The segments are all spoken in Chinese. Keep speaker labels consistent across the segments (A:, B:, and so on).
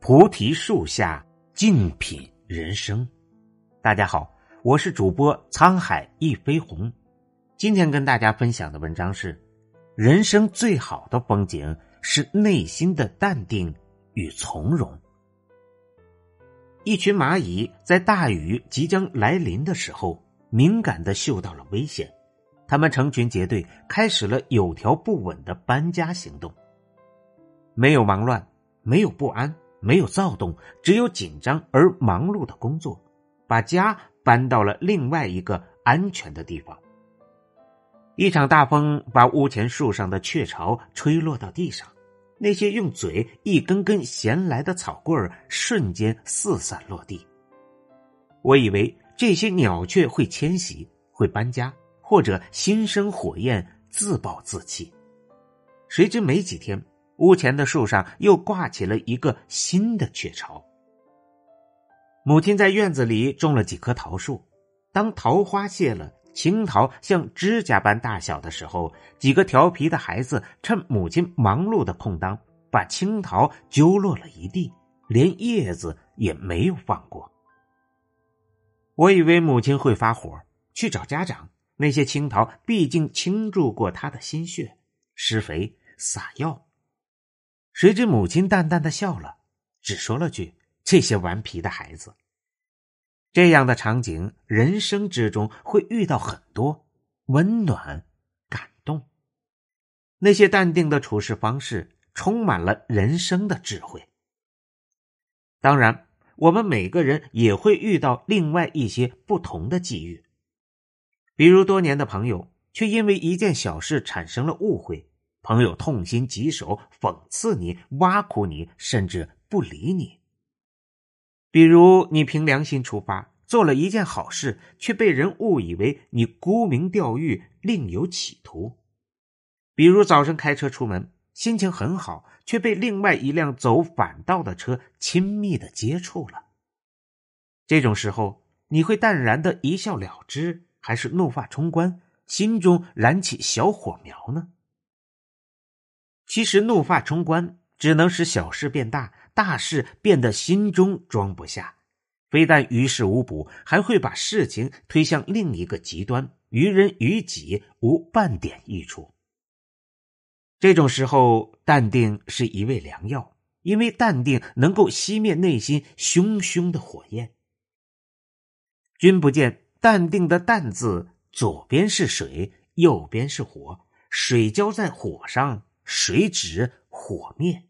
A: 菩提树下静品人生。大家好，我是主播沧海一飞鸿。今天跟大家分享的文章是：人生最好的风景是内心的淡定与从容。一群蚂蚁在大雨即将来临的时候，敏感的嗅到了危险，他们成群结队，开始了有条不紊的搬家行动。没有忙乱，没有不安。没有躁动，只有紧张而忙碌的工作，把家搬到了另外一个安全的地方。一场大风把屋前树上的雀巢吹落到地上，那些用嘴一根根衔来的草棍儿瞬间四散落地。我以为这些鸟雀会迁徙，会搬家，或者心生火焰自暴自弃，谁知没几天。屋前的树上又挂起了一个新的雀巢。母亲在院子里种了几棵桃树，当桃花谢了，青桃像指甲般大小的时候，几个调皮的孩子趁母亲忙碌的空当，把青桃揪落了一地，连叶子也没有放过。我以为母亲会发火，去找家长。那些青桃毕竟倾注过他的心血，施肥撒药。谁知母亲淡淡的笑了，只说了句：“这些顽皮的孩子。”这样的场景，人生之中会遇到很多温暖、感动。那些淡定的处事方式，充满了人生的智慧。当然，我们每个人也会遇到另外一些不同的际遇，比如多年的朋友，却因为一件小事产生了误会。朋友痛心疾首，讽刺你、挖苦你，甚至不理你。比如你凭良心出发，做了一件好事，却被人误以为你沽名钓誉，另有企图。比如早晨开车出门，心情很好，却被另外一辆走反道的车亲密的接触了。这种时候，你会淡然的一笑了之，还是怒发冲冠，心中燃起小火苗呢？其实怒发冲冠只能使小事变大，大事变得心中装不下，非但于事无补，还会把事情推向另一个极端，于人于己无半点益处。这种时候，淡定是一味良药，因为淡定能够熄灭内心熊熊的火焰。君不见，淡定的“淡”字，左边是水，右边是火，水浇在火上。水止火灭。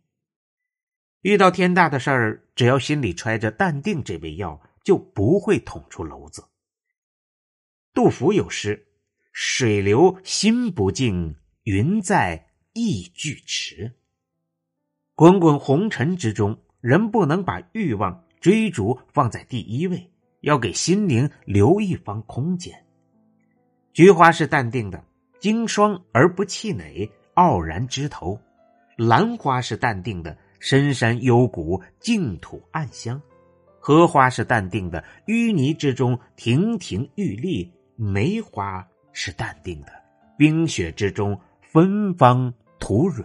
A: 遇到天大的事儿，只要心里揣着淡定这味药，就不会捅出篓子。杜甫有诗：“水流心不静，云在意俱迟。”滚滚红尘之中，人不能把欲望追逐放在第一位，要给心灵留一方空间。菊花是淡定的，经霜而不气馁。傲然枝头，兰花是淡定的，深山幽谷，净土暗香；荷花是淡定的，淤泥之中亭亭玉立；梅花是淡定的，冰雪之中芬芳吐蕊。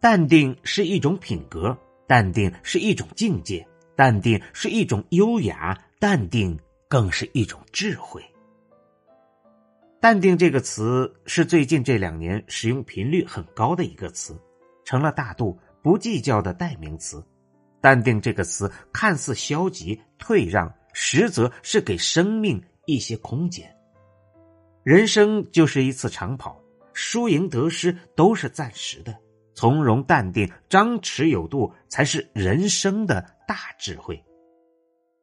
A: 淡定是一种品格，淡定是一种境界，淡定是一种优雅，淡定更是一种智慧。淡定这个词是最近这两年使用频率很高的一个词，成了大度不计较的代名词。淡定这个词看似消极退让，实则是给生命一些空间。人生就是一次长跑，输赢得失都是暂时的，从容淡定、张弛有度才是人生的大智慧。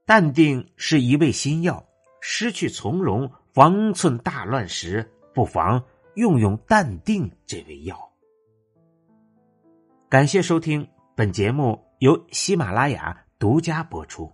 A: 淡定是一味心药，失去从容。方寸大乱时，不妨用用淡定这味药。感谢收听本节目，由喜马拉雅独家播出。